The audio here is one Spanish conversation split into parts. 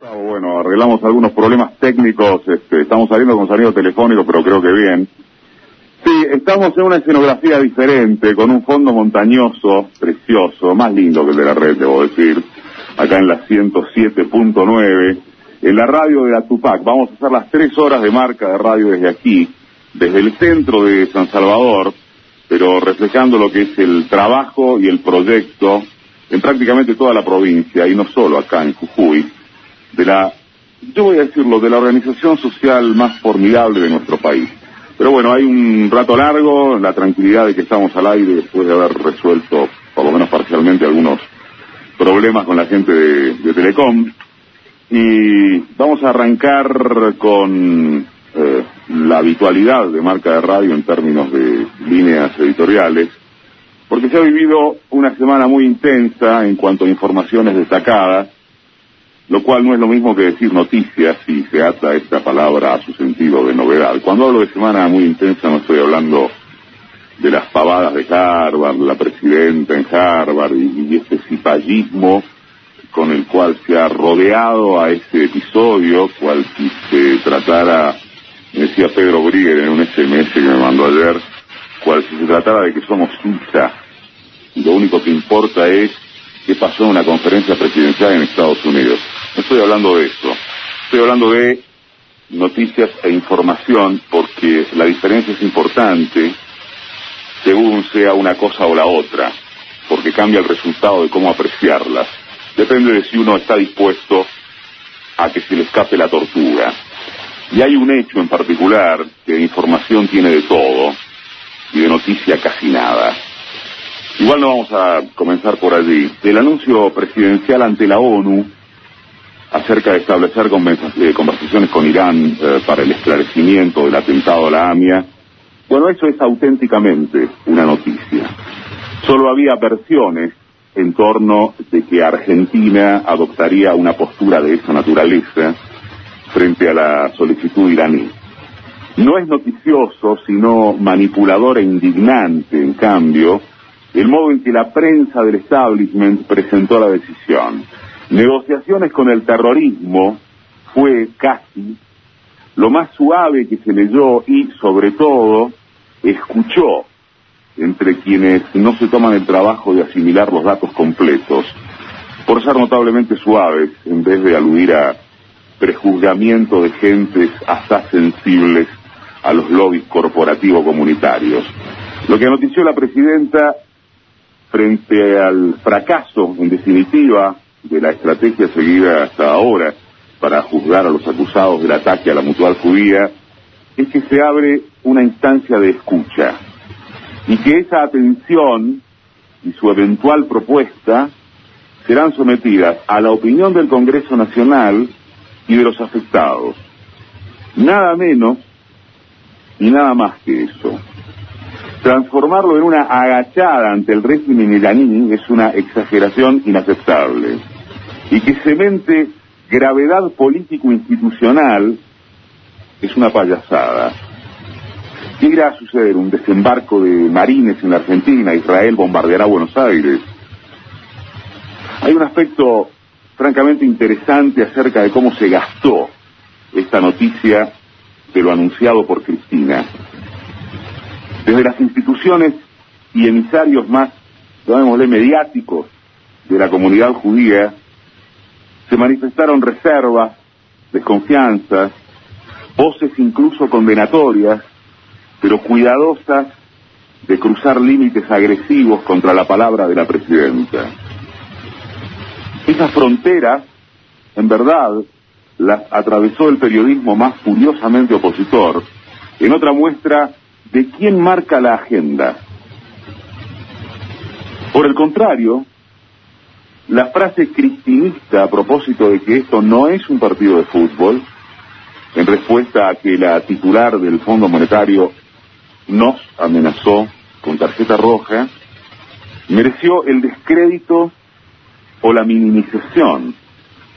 Bueno, arreglamos algunos problemas técnicos. Este, estamos saliendo con sonido telefónico, pero creo que bien. Sí, estamos en una escenografía diferente, con un fondo montañoso, precioso, más lindo que el de la red, debo decir, acá en la 107.9, en la radio de Atupac. Vamos a hacer las tres horas de marca de radio desde aquí desde el centro de San Salvador, pero reflejando lo que es el trabajo y el proyecto en prácticamente toda la provincia, y no solo acá en Jujuy, de la, yo voy a decirlo, de la organización social más formidable de nuestro país. Pero bueno, hay un rato largo, la tranquilidad de que estamos al aire después de haber resuelto, por lo menos parcialmente, algunos problemas con la gente de, Telecom. Y vamos a arrancar con eh, la habitualidad de marca de radio en términos de líneas editoriales, porque se ha vivido una semana muy intensa en cuanto a informaciones destacadas, lo cual no es lo mismo que decir noticias si se ata esta palabra a su sentido de novedad. Cuando hablo de semana muy intensa no estoy hablando de las pavadas de Harvard, la presidenta en Harvard y, y este cipallismo con el cual se ha rodeado a este episodio, cual si se tratara decía Pedro Brigger en un SMS que me mandó ayer, cual si se tratara de que somos Suiza lo único que importa es qué pasó en una conferencia presidencial en Estados Unidos. No estoy hablando de esto, estoy hablando de noticias e información porque la diferencia es importante según sea una cosa o la otra, porque cambia el resultado de cómo apreciarlas. Depende de si uno está dispuesto a que se le escape la tortura. Y hay un hecho en particular que información tiene de todo y de noticia casi nada. Igual no vamos a comenzar por allí. El anuncio presidencial ante la ONU acerca de establecer eh, conversaciones con Irán eh, para el esclarecimiento del atentado a la AMIA, bueno, eso es auténticamente una noticia. Solo había versiones en torno de que Argentina adoptaría una postura de esa naturaleza frente a la solicitud iraní. No es noticioso, sino manipulador e indignante, en cambio, el modo en que la prensa del establishment presentó la decisión. Negociaciones con el terrorismo fue casi lo más suave que se leyó y, sobre todo, escuchó entre quienes no se toman el trabajo de asimilar los datos completos, por ser notablemente suaves en vez de aludir a prejuzgamiento de gentes hasta sensibles a los lobbies corporativos comunitarios. Lo que anotició la presidenta frente al fracaso, en definitiva, de la estrategia seguida hasta ahora para juzgar a los acusados del ataque a la mutual judía, es que se abre una instancia de escucha y que esa atención y su eventual propuesta serán sometidas a la opinión del Congreso Nacional y de los afectados. Nada menos y nada más que eso. Transformarlo en una agachada ante el régimen iraní es una exageración inaceptable. Y que cemente gravedad político-institucional es una payasada. ¿Qué irá a suceder? ¿Un desembarco de marines en la Argentina? ¿Israel bombardeará Buenos Aires? Hay un aspecto francamente interesante acerca de cómo se gastó esta noticia de lo anunciado por Cristina. Desde las instituciones y emisarios más, llamémosle mediáticos, de la comunidad judía, se manifestaron reservas, desconfianzas, voces incluso condenatorias, pero cuidadosas de cruzar límites agresivos contra la palabra de la presidenta. Esa frontera, en verdad, la atravesó el periodismo más furiosamente opositor en otra muestra de quién marca la agenda. Por el contrario, la frase cristinista a propósito de que esto no es un partido de fútbol en respuesta a que la titular del Fondo Monetario nos amenazó con tarjeta roja, mereció el descrédito o la minimización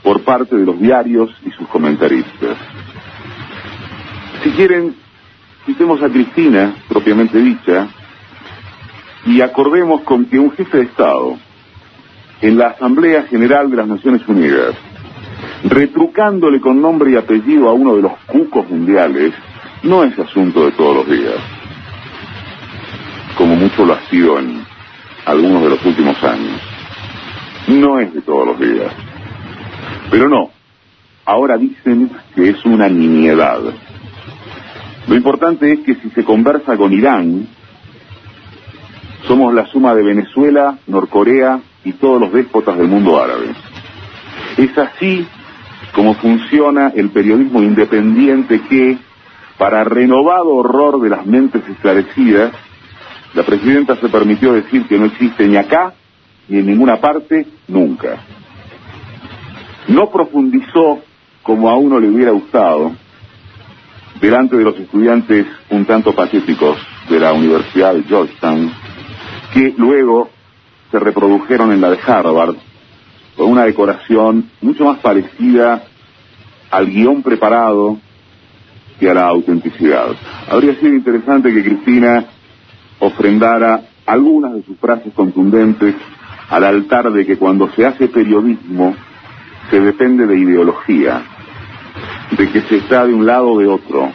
por parte de los diarios y sus comentaristas. Si quieren, citemos a Cristina, propiamente dicha, y acordemos con que un jefe de Estado, en la Asamblea General de las Naciones Unidas, retrucándole con nombre y apellido a uno de los cucos mundiales, no es asunto de todos los días, como mucho lo ha sido en algunos de los últimos años. No es de todos los días. Pero no, ahora dicen que es una nimiedad. Lo importante es que si se conversa con Irán, somos la suma de Venezuela, Norcorea y todos los déspotas del mundo árabe. Es así como funciona el periodismo independiente que, para renovado horror de las mentes esclarecidas, la presidenta se permitió decir que no existe ni acá ni en ninguna parte nunca. No profundizó como a uno le hubiera gustado delante de los estudiantes un tanto patéticos de la Universidad de Georgetown, que luego se reprodujeron en la de Harvard con una decoración mucho más parecida al guion preparado que a la autenticidad. Habría sido interesante que Cristina ofrendara algunas de sus frases contundentes al altar de que cuando se hace periodismo se depende de ideología, de que se está de un lado o de otro,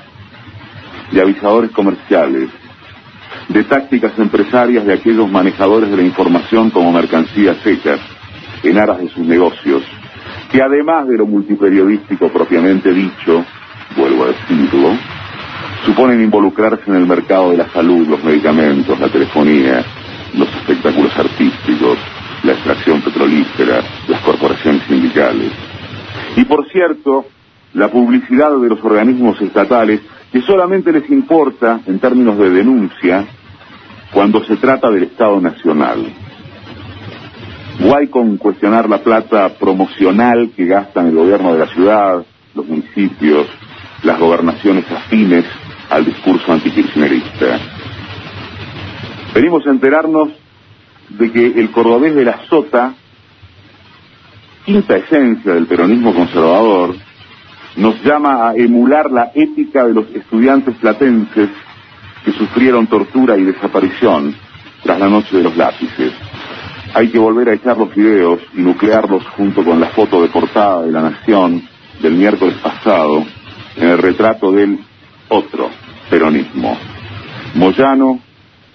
de avisadores comerciales, de tácticas empresarias de aquellos manejadores de la información como mercancías hechas en aras de sus negocios, que además de lo multiperiodístico propiamente dicho, vuelvo a decirlo, suponen involucrarse en el mercado de la salud, los medicamentos, la telefonía, los espectáculos artísticos, la extracción petrolífera, las corporaciones sindicales. Y por cierto, la publicidad de los organismos estatales que solamente les importa en términos de denuncia cuando se trata del Estado Nacional. Guay con cuestionar la plata promocional que gastan el gobierno de la ciudad, los municipios, las gobernaciones afines al discurso antikirchnerista. Venimos a enterarnos de que el cordobés de la Sota, quinta esencia del peronismo conservador, nos llama a emular la ética de los estudiantes platenses que sufrieron tortura y desaparición tras la noche de los lápices. Hay que volver a echar los videos y nuclearlos junto con la foto de portada de la Nación del miércoles pasado en el retrato del otro peronismo. Moyano,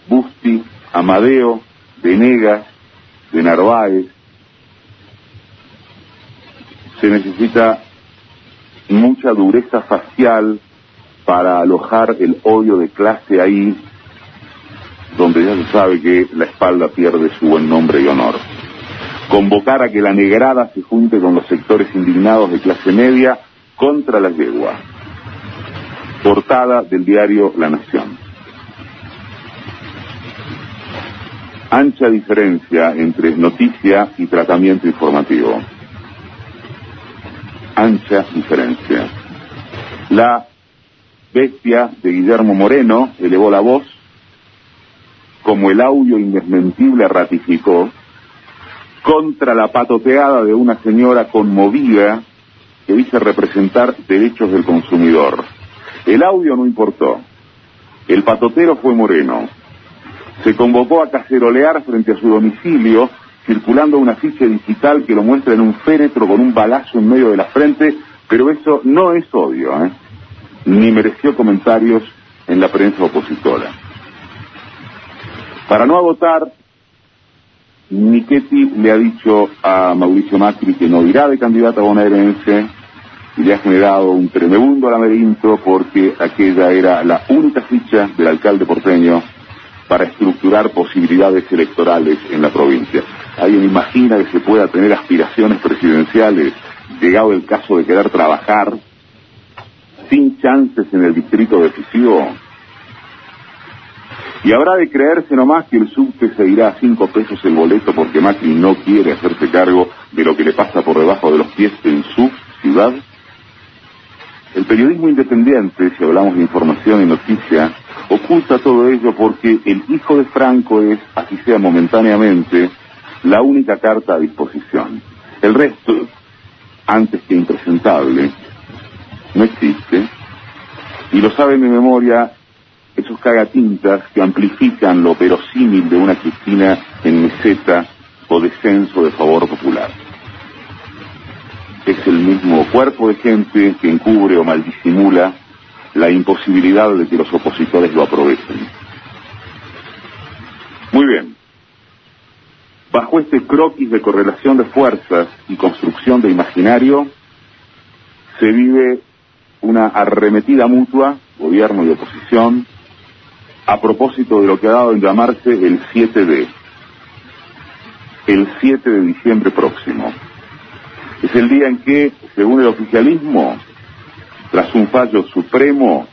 Busti, Amadeo, Venegas, de Narváez. Se necesita mucha dureza facial para alojar el odio de clase ahí, donde ya se sabe que la espalda pierde su buen nombre y honor. Convocar a que la negrada se junte con los sectores indignados de clase media contra la yegua. Portada del diario La Nación. Ancha diferencia entre noticia y tratamiento informativo. Ancha diferencia. La bestia de Guillermo Moreno elevó la voz, como el audio indesmentible ratificó, contra la patoteada de una señora conmovida que dice representar derechos del consumidor. El audio no importó. El patotero fue Moreno. Se convocó a cacerolear frente a su domicilio, circulando una ficha digital que lo muestra en un féretro con un balazo en medio de la frente, pero eso no es odio, ¿eh? Ni mereció comentarios en la prensa opositora. Para no agotar, Michetti le ha dicho a Mauricio Macri que no irá de candidato a bonaerense y le ha generado un tremendo laberinto porque aquella era la única ficha del alcalde porteño para estructurar posibilidades electorales en la provincia. ¿Alguien imagina que se pueda tener aspiraciones presidenciales, llegado el caso de querer trabajar sin chances en el distrito decisivo? Y habrá de creerse nomás que el subte se irá a cinco pesos el boleto porque Macri no quiere hacerse cargo de lo que le pasa por debajo de los pies en su ciudad. El periodismo independiente, si hablamos de información y noticia, oculta todo ello porque el hijo de Franco es, así sea momentáneamente, la única carta a disposición. El resto, antes que impresentable, no existe, y lo saben de memoria esos cagatintas que amplifican lo verosímil de una Cristina en meseta o descenso de favor popular. Es el mismo cuerpo de gente que encubre o maldisimula la imposibilidad de que los opositores lo aprovechen. Muy bien. Bajo este croquis de correlación de fuerzas y construcción de imaginario, se vive una arremetida mutua, gobierno y oposición, a propósito de lo que ha dado en llamarse el 7D, el 7 de diciembre próximo. Es el día en que, según el oficialismo, tras un fallo supremo,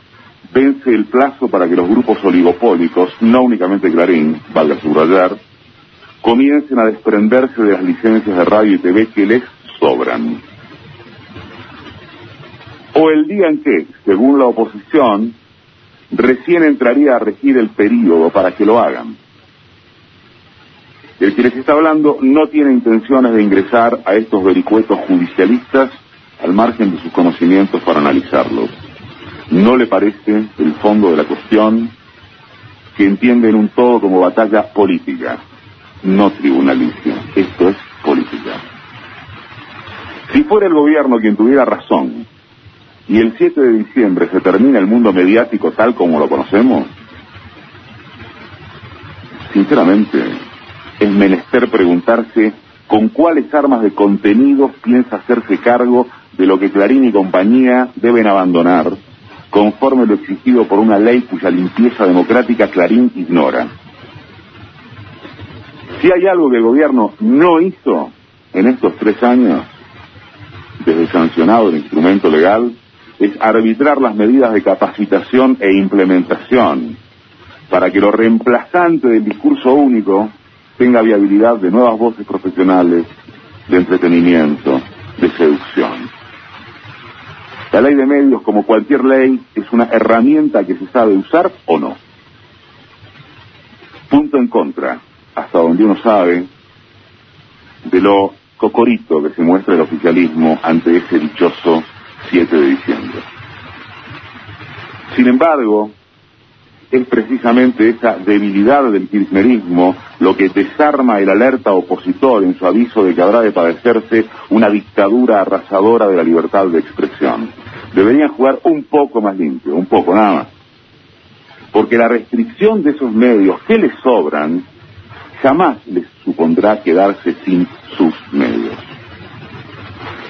vence el plazo para que los grupos oligopólicos, no únicamente Clarín, valga subrayar, comiencen a desprenderse de las licencias de radio y TV que les sobran. O el día en que, según la oposición, recién entraría a regir el periodo para que lo hagan. El que les está hablando no tiene intenciones de ingresar a estos vericuetos judicialistas al margen de sus conocimientos para analizarlos. No le parece el fondo de la cuestión que entienden un todo como batalla política, no tribunalicia. Esto es política. Si fuera el gobierno quien tuviera razón y el 7 de diciembre se termina el mundo mediático tal como lo conocemos, sinceramente es menester preguntarse con cuáles armas de contenido piensa hacerse cargo de lo que Clarín y compañía deben abandonar, conforme lo exigido por una ley cuya limpieza democrática Clarín ignora. Si hay algo que el gobierno no hizo en estos tres años, desde sancionado el instrumento legal, es arbitrar las medidas de capacitación e implementación para que lo reemplazante del discurso único tenga viabilidad de nuevas voces profesionales, de entretenimiento, de seducción. La ley de medios, como cualquier ley, es una herramienta que se sabe usar o no. Punto en contra, hasta donde uno sabe, de lo cocorito que se muestra el oficialismo ante ese dichoso 7 de diciembre. Sin embargo, es precisamente esa debilidad del kirchnerismo lo que desarma el alerta opositor en su aviso de que habrá de padecerse una dictadura arrasadora de la libertad de expresión. Deberían jugar un poco más limpio, un poco nada más. Porque la restricción de esos medios que les sobran jamás les supondrá quedarse sin sus medios.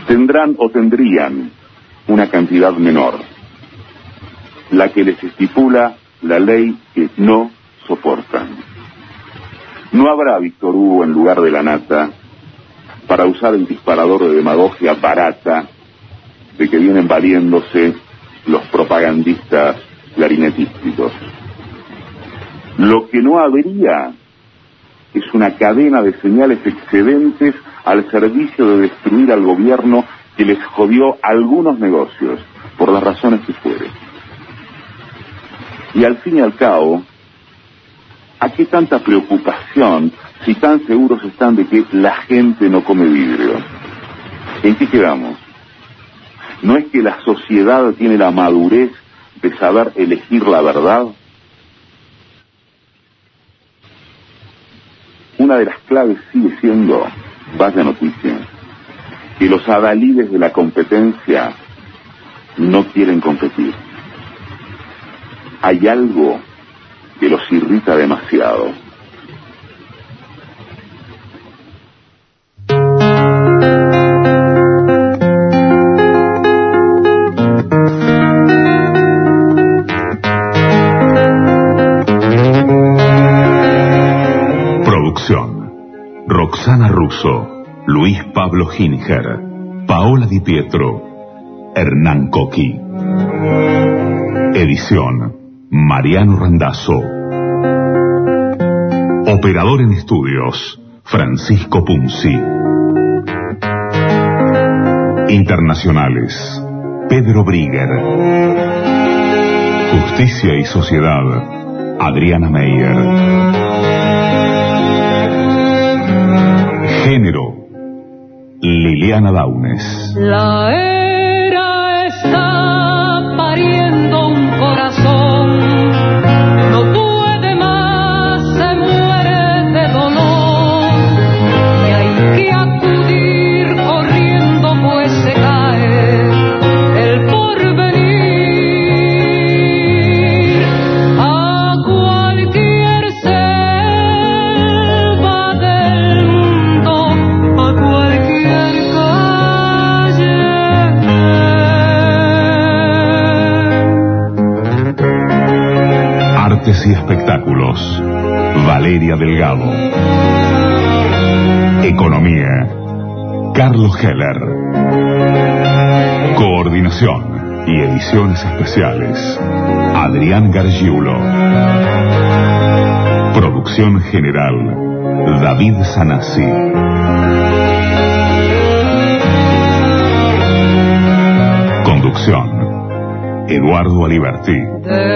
Tendrán o tendrían una cantidad menor, la que les estipula la ley que no soportan. No habrá Víctor Hugo en lugar de la nata para usar el disparador de demagogia barata de que vienen valiéndose los propagandistas clarinetísticos. Lo que no habría es una cadena de señales excedentes al servicio de destruir al gobierno que les jodió algunos negocios, por las razones que fuere. Y al fin y al cabo, ¿a qué tanta preocupación si tan seguros están de que la gente no come vidrio? ¿En qué quedamos? ¿No es que la sociedad tiene la madurez de saber elegir la verdad? Una de las claves sigue siendo, vaya noticia, que los adalides de la competencia no quieren competir. Hay algo que los irrita demasiado. Producción. Roxana Russo. Luis Pablo Ginger, Paola Di Pietro, Hernán Coqui. Edición, Mariano Randazzo. Operador en estudios, Francisco Punzi. Internacionales, Pedro Brigger. Justicia y Sociedad, Adriana Meyer. Género, Liliana Daunes. Valeria Delgado. Economía, Carlos Heller. Coordinación y ediciones especiales, Adrián Gargiulo. Producción general, David Sanasi. Conducción, Eduardo Aliberti.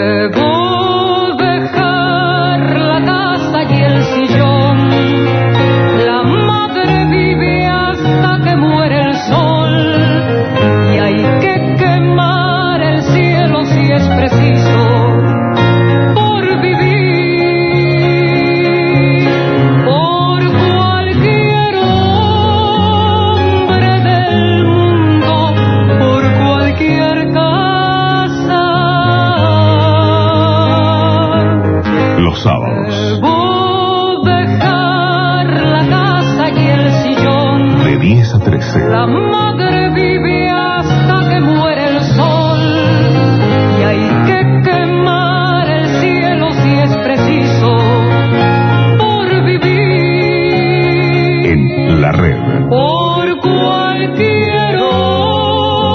La red. Por cualquier hombre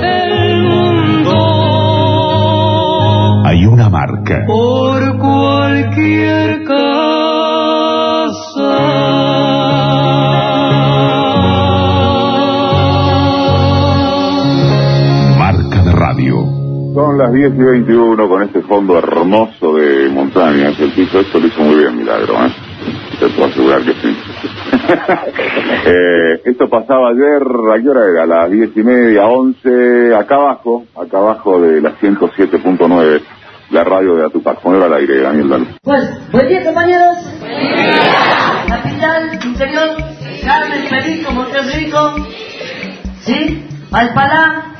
del mundo. Hay una marca. Por cualquier casa. Marca de radio. Son las 10 y 21 con este fondo hermoso de montañas. El piso esto lo hizo muy bien, Milagro, ¿eh? Eh, esto pasaba ayer, ¿a qué hora era? A las 10 y media, 11, acá abajo, acá abajo de la 107.9, la radio de Atupac. Ponelo al aire, Daniel Dalo. Pues, buen día compañeros. Capital, interior, Carmen, Perico, Monterrico, ¿sí? Malpalá.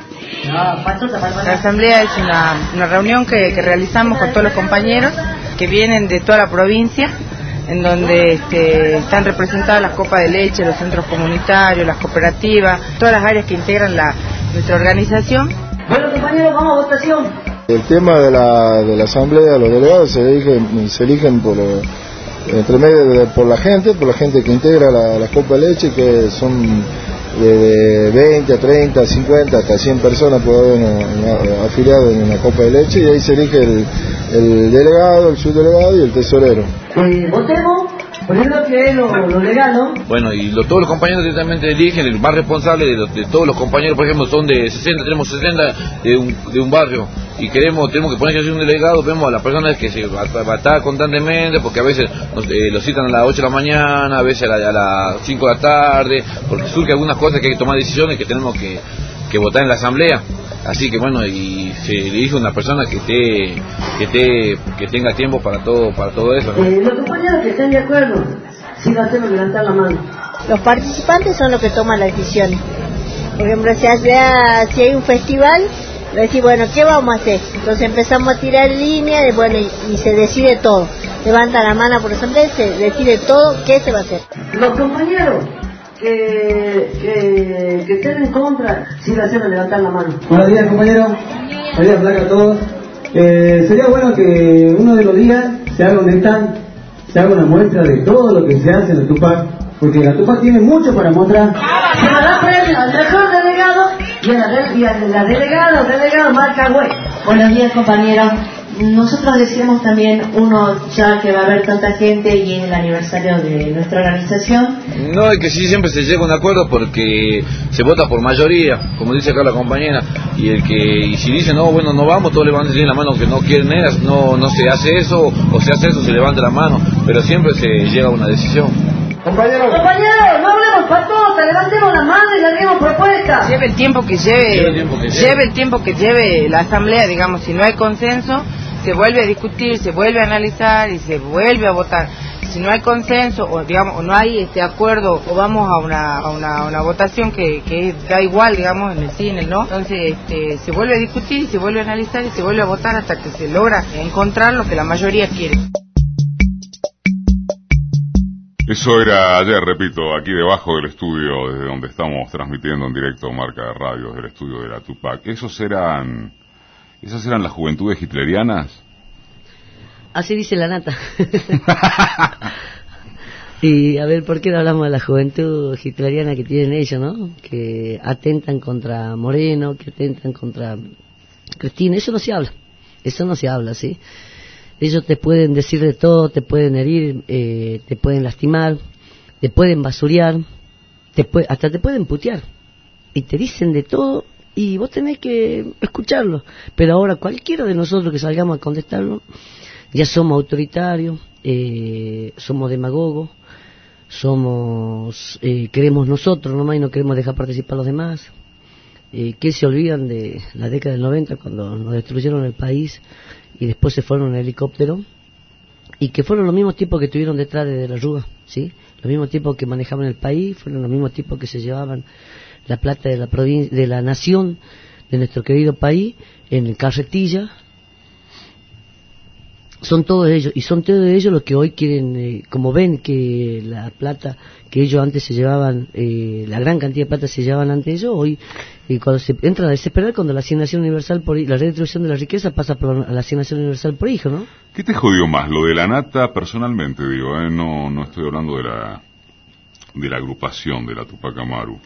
No, Patuta, La Malpalá. asamblea es una, una reunión que, que realizamos con todos los compañeros que vienen de toda la provincia, en donde este, están representadas las copas de leche, los centros comunitarios, las cooperativas, todas las áreas que integran la, nuestra organización. Bueno compañeros, vamos a votación. El tema de la, de la asamblea, los delegados se eligen, se eligen por, eh, entre medio por la gente, por la gente que integra la, Copa de Leche, que son de, de 20 a 30, 50, hasta 100 personas puede haber afiliados en una Copa de Leche, y ahí se elige el, el delegado, el subdelegado y el tesorero. Eh, primero que es lo, lo legal, ¿no? Bueno, y lo- todos los compañeros directamente eligen, el más responsable de, de todos los compañeros, por ejemplo, son de 60, tenemos 60 de un, de un barrio y queremos tenemos que poner que un delegado, vemos a las personas que se va, va a estar constantemente, porque a veces eh, los citan a las 8 de la mañana, a veces a, la- a las 5 de la tarde, porque surgen algunas cosas que hay que tomar decisiones que tenemos que, que votar en la asamblea. Así que bueno, y se elige una persona que esté, que esté, que tenga tiempo para todo, para todo eso. ¿no? Eh, los compañeros que estén de acuerdo, si lo hacemos levantar la mano. Los participantes son los que toman las decisiones. Por ejemplo, si, hace- si hay un festival, decir, bueno, ¿qué vamos a hacer? Entonces empezamos a tirar línea de, bueno, y, y se decide todo. Levanta la mano por ejemplo, y se decide todo qué se va a hacer. Los compañeros que, que, que estén en contra, si lo hacemos levantar la mano. Buenos días compañeros, buenos días Blanca a todos. Eh, sería bueno que uno de los días se haga un stand, se haga una muestra de todo lo que se hace en la Tupac, porque la Tupac tiene mucho para mostrar. Se le da premio al mejor delegado y a la, de- y a la delegada o delegado marca web. Buenos días compañeros. Nosotros decíamos también, uno, ya que va a haber tanta gente y es el aniversario de nuestra organización, No, es que sí siempre se llega a un acuerdo porque se vota por mayoría, como dice acá la compañera, y el que y si dice no, bueno, no vamos, todos levantan la mano que no quieren ellas, no no se hace eso, o se hace eso, se levanta la mano, pero siempre se llega a una decisión. Compañeros. Compañeros, no hablemos patota, levantemos la mano y larguemos propuestas. Lleve el tiempo que lleve, Lleve el tiempo que lleve. lleve el tiempo que lleve la asamblea, digamos, si no hay consenso, se vuelve a discutir, se vuelve a analizar y se vuelve a votar. Si no hay consenso o digamos o no hay este acuerdo o vamos a una, a una, una votación que, que da igual, digamos, en el sí, en el no, entonces este, se vuelve a discutir, se vuelve a analizar y se vuelve a votar hasta que se logra encontrar lo que la mayoría quiere. Eso era ayer, repito, aquí debajo del estudio, desde donde estamos transmitiendo en directo marca de radio, del estudio de la Tupac. Esos eran, esas eran las juventudes hitlerianas. Así dice la nata. y a ver, ¿por qué no hablamos de la juventud hitleriana que tienen ellos, no? Que atentan contra Moreno, que atentan contra Cristina. Eso no se habla. Eso no se habla, ¿sí? Ellos te pueden decir de todo, te pueden herir, eh, te pueden lastimar, te pueden basurear, te hasta te pueden putear. Y te dicen de todo y vos tenés que escucharlo. Pero ahora cualquiera de nosotros que salgamos a contestarlo, ya somos autoritarios, eh, somos demagogos, somos, eh, queremos nosotros nomás y no queremos dejar participar a los demás. Eh, que se olvidan de la década del 90 cuando nos destruyeron el país y después se fueron en helicóptero y que fueron los mismos tipos que estuvieron detrás de, de la Rúa, ¿sí? Los mismos tipos que manejaban el país, fueron los mismos tipos que se llevaban la plata de la de la nación, de nuestro querido país, en carretilla. Son todos ellos, y son todos ellos los que hoy quieren, eh, como ven que la plata que ellos antes se llevaban, eh, la gran cantidad de plata se llevaban antes ellos, hoy y cuando se entran a desesperar cuando la asignación universal por la redistribución de la riqueza pasa por la asignación universal por hijo, ¿no? ¿Qué te jodió más? Lo de la nata personalmente, digo, ¿eh? no, no estoy hablando de la, de la agrupación de la Tupac Amaru.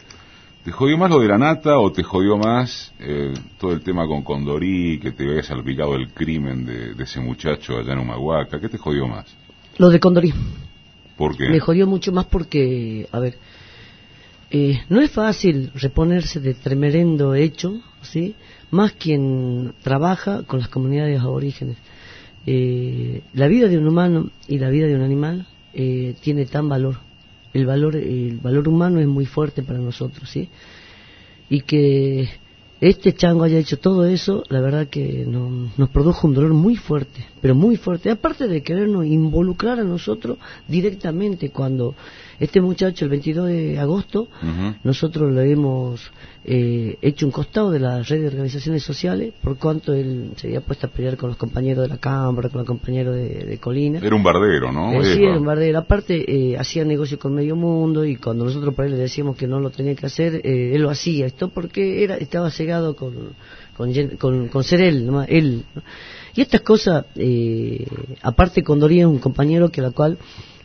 ¿Te jodió más lo de la nata o te jodió más eh, todo el tema con Condorí, que te había salpicado el crimen de, de ese muchacho allá en Humahuaca? ¿Qué te jodió más? Lo de Condorí. ¿Por qué? Me jodió mucho más porque, a ver, eh, no es fácil reponerse de tremendo hecho, ¿sí? Más quien trabaja con las comunidades aborígenes. Eh, la vida de un humano y la vida de un animal eh, tiene tan valor. El valor, el valor humano es muy fuerte para nosotros, ¿sí? Y que este chango haya hecho todo eso, la verdad que no- nos produjo un dolor muy fuerte, pero muy fuerte. Aparte de querernos involucrar a nosotros directamente cuando este muchacho el 22 de agosto nosotros lo hemos eh, hecho un costado de la red de organizaciones sociales por cuanto él se había puesto a pelear con los compañeros de la Cámara, con los compañeros de, de Colina. Era un bardero, ¿no? Eh, sí, era un bardero. Aparte, eh, hacía negocio con medio mundo y cuando nosotros por ahí le decíamos que no lo tenía que hacer, eh, él lo hacía. Esto porque era estaba cegado con, con, con, con ser él, nomás, él. ¿no? Y estas cosas, eh, aparte Condorí es un compañero que la cual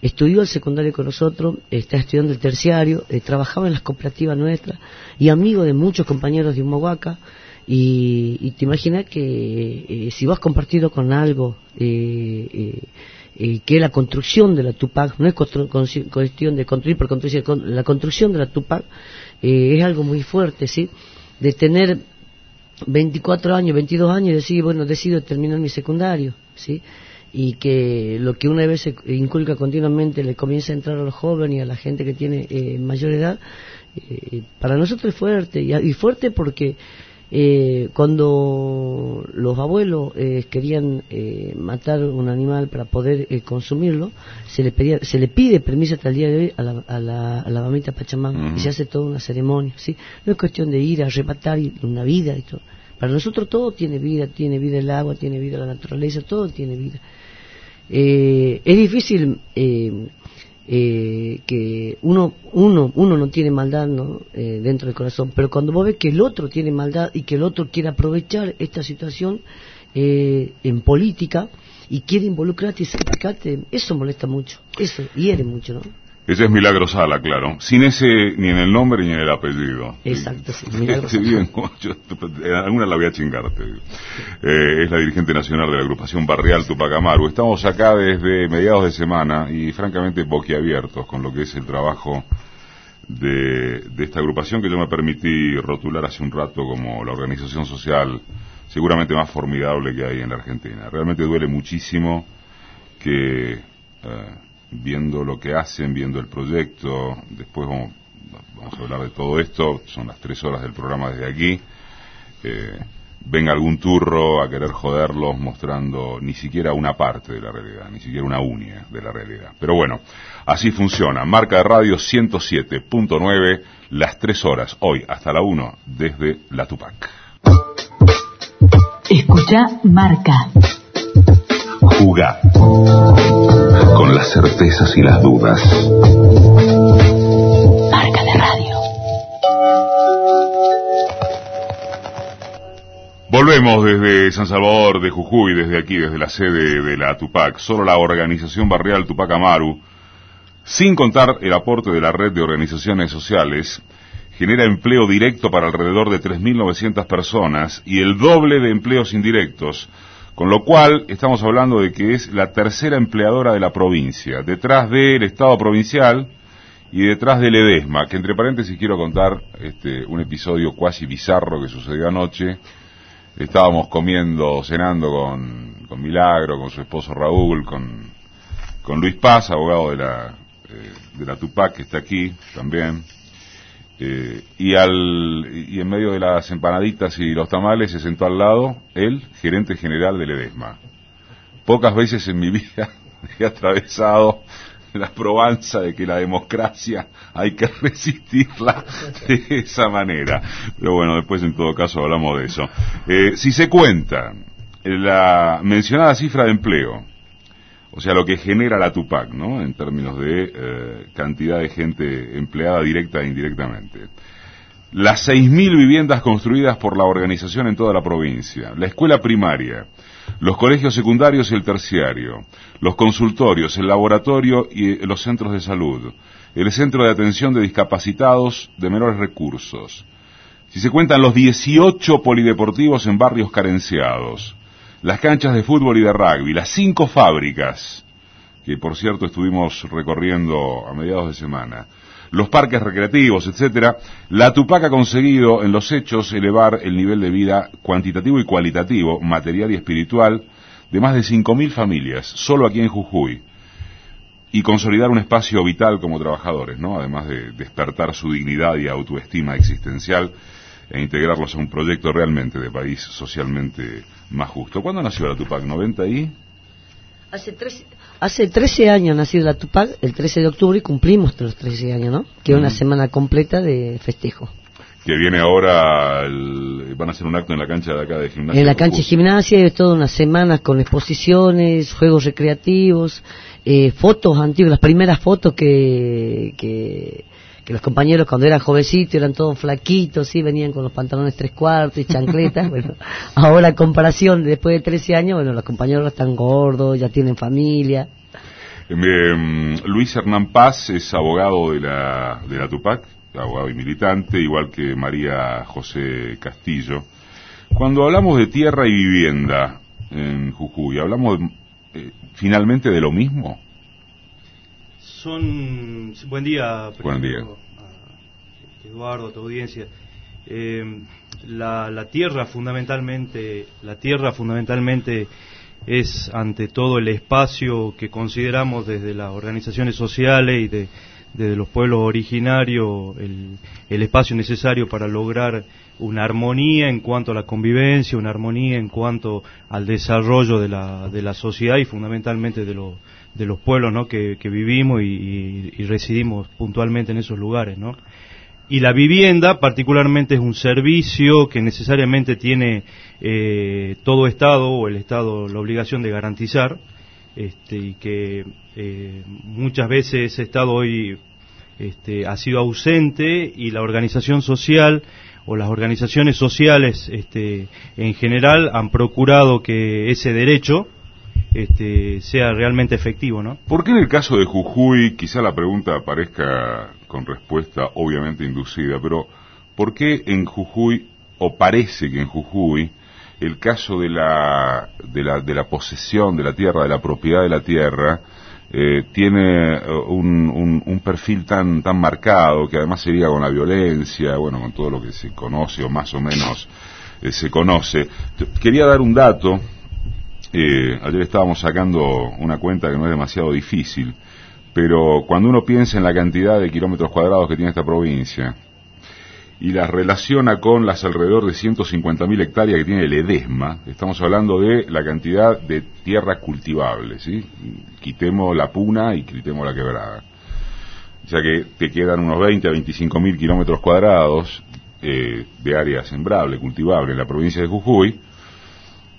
estudió el secundario con nosotros, está estudiando el terciario, eh, trabajaba en las cooperativas nuestras y amigo de muchos compañeros de Humahuaca. Y, te imaginas que eh, si vas compartido con algo eh, eh, que la construcción de la Tupac, no es cuestión de construir por construir, con- la construcción de la Tupac es algo muy fuerte, ¿sí? De tener 24 años, 22 años y decir, bueno, decido terminar mi secundario, ¿sí? Y que lo que una vez se inculca continuamente le comienza a entrar a los jóvenes y a la gente que tiene eh, mayor edad, eh, para nosotros es fuerte, y, y fuerte porque eh, cuando los abuelos eh, querían eh, matar un animal para poder eh, consumirlo, se le, pedía, se le pide permiso hasta el día de hoy a la, a la, a la mamita Pachamama y se hace toda una ceremonia, ¿sí? No es cuestión de ir a arrebatar una vida y todo. Para nosotros todo tiene vida, tiene vida el agua, tiene vida la naturaleza, todo tiene vida. Eh, es difícil eh, eh, que uno, uno, uno no tiene maldad ¿no? Eh, dentro del corazón, pero cuando vos ves que el otro tiene maldad y que el otro quiere aprovechar esta situación eh, en política y quiere involucrarte y sacrificarte, eso molesta mucho, eso hiere mucho, ¿no? Ese es Milagro Sala, claro. Sin ese ni en el nombre ni en el apellido. Exacto, sí. Milagro yo, eh, alguna la voy a chingar, te digo. Eh, es la dirigente nacional de la agrupación barrial Tupac Amaru. Estamos acá desde mediados de semana y francamente boquiabiertos con lo que es el trabajo de, de esta agrupación que yo me permití rotular hace un rato como la organización social seguramente más formidable que hay en la Argentina. Realmente duele muchísimo que eh, viendo lo que hacen, viendo el proyecto, después vamos, vamos a hablar de todo esto, son las tres horas del programa desde aquí, eh, venga algún turro a querer joderlos mostrando ni siquiera una parte de la realidad, ni siquiera una uña de la realidad. Pero bueno, así funciona. Marca de radio 107.9, las tres horas, hoy hasta la 1, desde la Tupac. Escucha Marca. Con las certezas y las dudas. Marca de radio. Volvemos desde San Salvador de Jujuy, desde aquí, desde la sede de la Tupac. Solo la organización barrial Tupac Amaru, sin contar el aporte de la red de organizaciones sociales, genera empleo directo para alrededor de 3.900 personas y el doble de empleos indirectos, con lo cual estamos hablando de que es la tercera empleadora de la provincia, detrás del Estado provincial y detrás del EDESMA, que entre paréntesis quiero contar este, un episodio cuasi bizarro que sucedió anoche. Estábamos comiendo, cenando con, con Milagro, con su esposo Raúl, con, con Luis Paz, abogado de la, eh, de la Tupac, que está aquí también. Eh, y, al, y en medio de las empanaditas y los tamales se sentó al lado el gerente general del EDESMA. Pocas veces en mi vida he atravesado la probanza de que la democracia hay que resistirla de esa manera. Pero bueno, después en todo caso hablamos de eso. Eh, si se cuenta la mencionada cifra de empleo, o sea, lo que genera la Tupac, ¿no? En términos de eh, cantidad de gente empleada directa e indirectamente. Las 6.000 viviendas construidas por la organización en toda la provincia, la escuela primaria, los colegios secundarios y el terciario, los consultorios, el laboratorio y eh, los centros de salud, el centro de atención de discapacitados de menores recursos. Si se cuentan los 18 polideportivos en barrios carenciados, las canchas de fútbol y de rugby, las cinco fábricas, que por cierto estuvimos recorriendo a mediados de semana, los parques recreativos, etcétera, la Tupac ha conseguido en los hechos elevar el nivel de vida cuantitativo y cualitativo, material y espiritual de más de 5.000 familias, solo aquí en Jujuy, y consolidar un espacio vital como trabajadores, ¿no? Además de despertar su dignidad y autoestima existencial e integrarlos a un proyecto realmente de país socialmente más justo. ¿Cuándo nació la Tupac? ¿90 y? Hace 13, hace 13 años nació la Tupac, el 13 de octubre, y cumplimos los 13 años, ¿no? Que es una semana completa de festejo. Que viene ahora, el- van a hacer un acto en la cancha de acá de gimnasia. En la cancha de gimnasia es toda una semana con exposiciones, juegos recreativos, eh, fotos antiguas, las primeras fotos que, que, que los compañeros cuando eran jovencitos eran todos flaquitos, sí, venían con los pantalones tres cuartos y chancletas. bueno, ahora comparación, después de 13 años, bueno, los compañeros están gordos, ya tienen familia. Eh, Luis Hernán Paz es abogado de la, de la Tupac, abogado y militante, igual que María José Castillo. Cuando hablamos de tierra y vivienda en Jujuy, ¿hablamos eh, finalmente de lo mismo? Son. Buen día, Buen día. primero a Eduardo, a tu audiencia. Eh, la, la tierra fundamentalmente, la tierra fundamentalmente es ante todo el espacio que consideramos desde las organizaciones sociales y de, desde los pueblos originarios el, el espacio necesario para lograr una armonía en cuanto a la convivencia, una armonía en cuanto al desarrollo de la, de la sociedad y fundamentalmente de, los de los pueblos ¿no? que, vivimos y residimos puntualmente en esos lugares. ¿no? Y la vivienda particularmente es un servicio que necesariamente tiene eh, todo Estado o el Estado la obligación de garantizar este, y que eh, muchas veces ese Estado hoy este, ha sido ausente y la organización social o las organizaciones sociales este, en general han procurado que ese derecho este, sea realmente efectivo, ¿no? ¿Por qué en el caso de Jujuy, quizá la pregunta parezca con respuesta obviamente inducida, pero ¿por qué en Jujuy, o parece que en Jujuy, el caso de la, de la, de la posesión de la tierra, de la propiedad de la tierra, eh, tiene eh, un, un, perfil tan, tan marcado que además sería con la violencia, bueno, con todo lo que se conoce o más o menos eh, se conoce. Quería dar un dato, eh, ayer estábamos sacando una cuenta que no es demasiado difícil, pero cuando uno piensa en la cantidad de kilómetros cuadrados que tiene esta provincia y las relaciona con las alrededor de 150.000 hectáreas que tiene el Edesma, estamos hablando de la cantidad de tierra cultivable, ¿sí? Quitemos la puna y quitemos la quebrada. O sea que te quedan unos 20 a 25 mil kilómetros cuadrados eh, de área sembrable, cultivable en la provincia de Jujuy,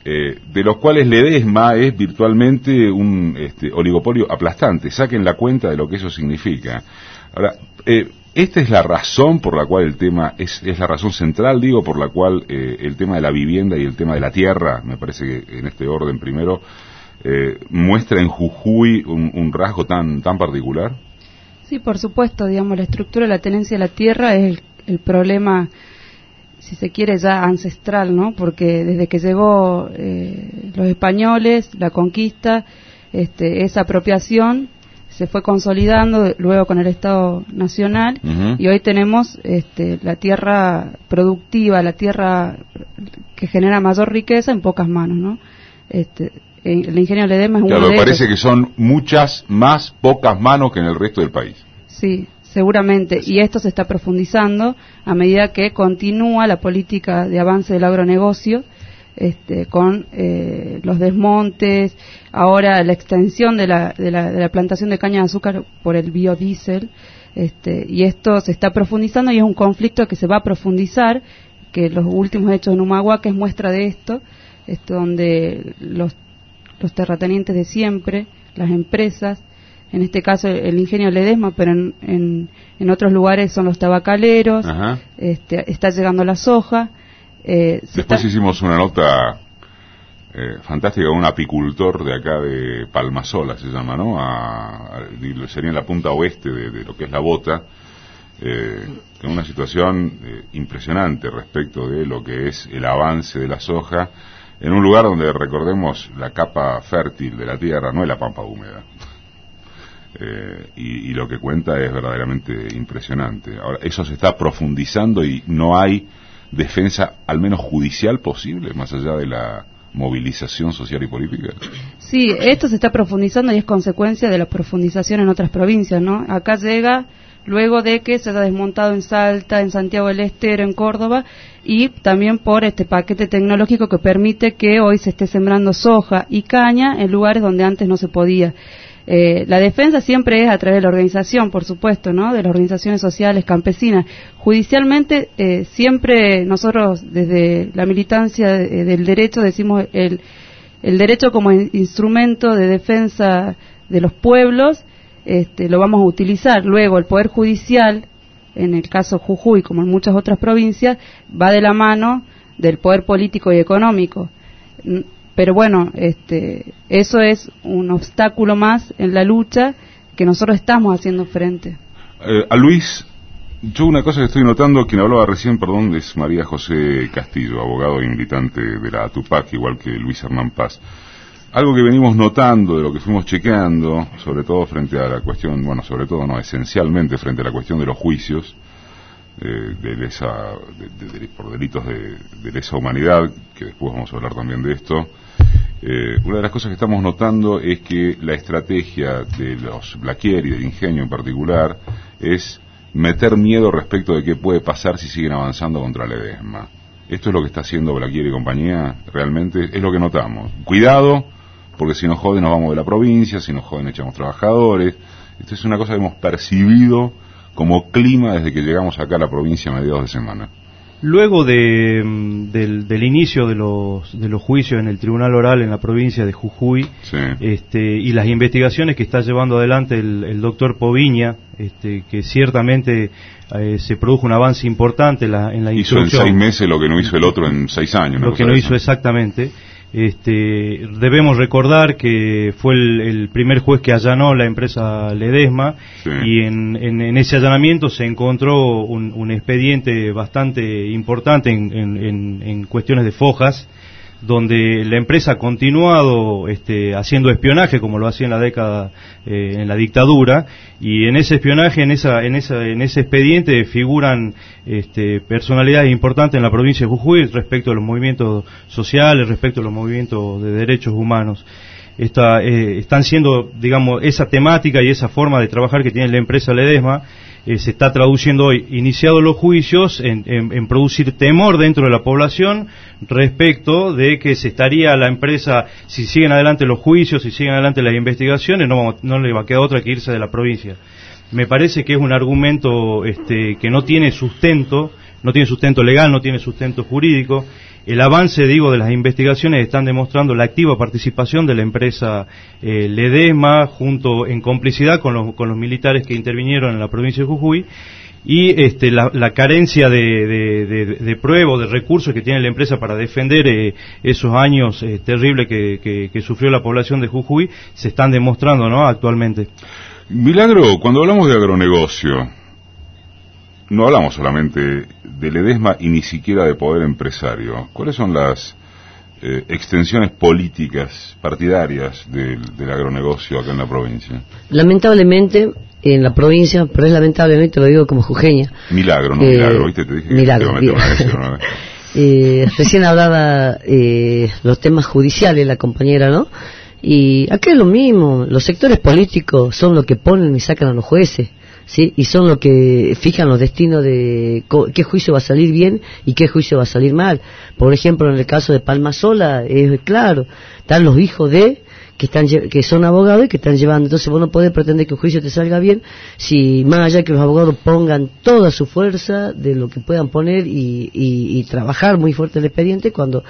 eh, de los cuales Ledesma es virtualmente un este, oligopolio aplastante. Saquen la cuenta de lo que eso significa. Ahora, eh, esta es la razón por la cual el tema, es, es la razón central, digo, por la cual eh, el tema de la vivienda y el tema de la tierra, me parece que en este orden primero, eh, muestra en Jujuy un, un rasgo tan, tan particular. Sí, por supuesto, digamos, la estructura de la tenencia de la tierra es el, el problema, si se quiere, ya ancestral, ¿no? Porque desde que llegó eh, los españoles, la conquista, este, esa apropiación se fue consolidando luego con el Estado Nacional y hoy tenemos este, la tierra productiva, la tierra que genera mayor riqueza en pocas manos, ¿no? Este, el ingenio Ledesma es uno Claro, de parece ellos. que son muchas más pocas manos que en el resto del país. Sí, seguramente. Y esto se está profundizando a medida que continúa la política de avance del agronegocio, este, con eh, los desmontes, ahora la extensión de la, de, la, de la plantación de caña de azúcar por el biodiesel, este, y esto se está profundizando y es un conflicto que se va a profundizar, que los últimos hechos en Humahuaca es muestra de esto, esto donde los, los terratenientes de siempre, las empresas, en este caso el ingenio Ledesma, pero en, en, en otros lugares son los tabacaleros, Ajá. este, está llegando la soja. eh, se Después está- hicimos una nota eh, fantástica con un apicultor de acá de Palmasola, se llama, ¿no? A- sería en la punta oeste de, de lo que es la bota, eh, en una situación eh, impresionante respecto de lo que es el avance de la soja, en un lugar donde, recordemos, la capa fértil de la tierra no es la pampa húmeda. Eh, y, lo que cuenta es verdaderamente impresionante. Ahora, eso se está profundizando y no hay defensa, al menos judicial, posible, más allá de la movilización social y política. Sí, esto se está profundizando y es consecuencia de la profundización en otras provincias, ¿no? Acá llega luego de que se haya desmontado en Salta, en Santiago del Estero, en Córdoba, y también por este paquete tecnológico que permite que hoy se esté sembrando soja y caña en lugares donde antes no se podía. Eh, la defensa siempre es a través de la organización, por supuesto, ¿no? De las organizaciones sociales, campesinas. Judicialmente, eh, siempre nosotros, desde la militancia eh, del derecho, decimos el, el derecho como in- instrumento de defensa de los pueblos, este, lo vamos a utilizar. Luego, el Poder Judicial, en el caso Jujuy, como en muchas otras provincias, va de la mano del poder político y económico. Pero bueno, este, eso es un obstáculo más en la lucha que nosotros estamos haciendo frente. Eh, a Luis, yo una cosa que estoy notando, quien hablaba recién, perdón, es María José Castillo, abogado y militante de la TUPAC, igual que Luis Hernán Paz. Algo que venimos notando, de lo que fuimos chequeando, sobre todo frente a la cuestión, bueno, sobre todo no, esencialmente frente a la cuestión de los juicios, eh, de lesa, de- por delitos de, de lesa humanidad, que después vamos a hablar también de esto, eh, una de las cosas que estamos notando es que la estrategia de los Blaquier y del ingenio en particular es meter miedo respecto de qué puede pasar si siguen avanzando contra la EDESMA. Esto es lo que está haciendo Blaquier y compañía, realmente es lo que notamos. Cuidado, porque si nos joden nos vamos de la provincia, si nos joden echamos trabajadores. Esto es una cosa que hemos percibido como clima desde que llegamos acá a la provincia a mediados de semana. Luego de, mm, del, del inicio de los, de los juicios en el Tribunal Oral en la provincia de Jujuy este, y las investigaciones que está llevando adelante el, el doctor Poviña, este, que ciertamente eh, se produjo un avance importante en la, en la Hizo en seis meses lo que no hizo el otro en seis años. lo que no hizo exactamente. Este, debemos recordar que fue el, el primer juez que allanó la empresa Ledesma y en, en- en ese allanamiento se encontró un, un expediente bastante importante en cuestiones de fojas donde la empresa ha continuado este, haciendo espionaje como lo hacía en la década eh, en la dictadura y en ese espionaje en esa en esa en ese expediente figuran este, personalidades importantes en la provincia de Jujuy respecto a los movimientos sociales respecto a los movimientos de derechos humanos. Esta, eh, están siendo digamos esa temática y esa forma de trabajar que tiene la empresa Ledesma eh, se está traduciendo hoy, iniciados los juicios, en, en- en producir temor dentro de la población respecto de que se estaría la empresa, si siguen adelante los juicios, si siguen adelante las investigaciones, no, no le va a quedar otra que irse de la provincia. Me parece que es un argumento este, que no tiene sustento, no tiene sustento legal, no tiene sustento jurídico. El avance, digo, de las investigaciones están demostrando la activa participación de la empresa eh, Ledesma junto en complicidad con los, con los militares que intervinieron en la provincia de Jujuy y este, la, la carencia de, de, de, de prueba o de recursos que tiene la empresa para defender eh, esos años eh, terribles que- que sufrió la población de Jujuy se están demostrando ¿no? actualmente. Milagro, cuando hablamos de agronegocio, no hablamos solamente de Ledesma y ni siquiera de poder empresario. ¿Cuáles son las eh, extensiones políticas, partidarias del, del agronegocio acá en la provincia? Lamentablemente, en la provincia, pero es lamentablemente, lo digo como jujeña, Milagro, no Eh, milagro, ¿viste? Te dije milagro, que. Eh, recién hablaba eh, los temas judiciales la compañera, ¿no? Y acá es lo mismo, los sectores políticos son los que ponen y sacan a los jueces, ¿sí? Y son los que fijan los destinos de qué juicio va a salir bien y qué juicio va a salir mal. Por ejemplo, en el caso de Palma Sola, es claro, están los hijos de que están que son abogados y que están llevando. Entonces vos no podés pretender que un juicio te salga bien si más allá que los abogados pongan toda su fuerza de lo que puedan poner y, y- y trabajar muy fuerte el expediente cuando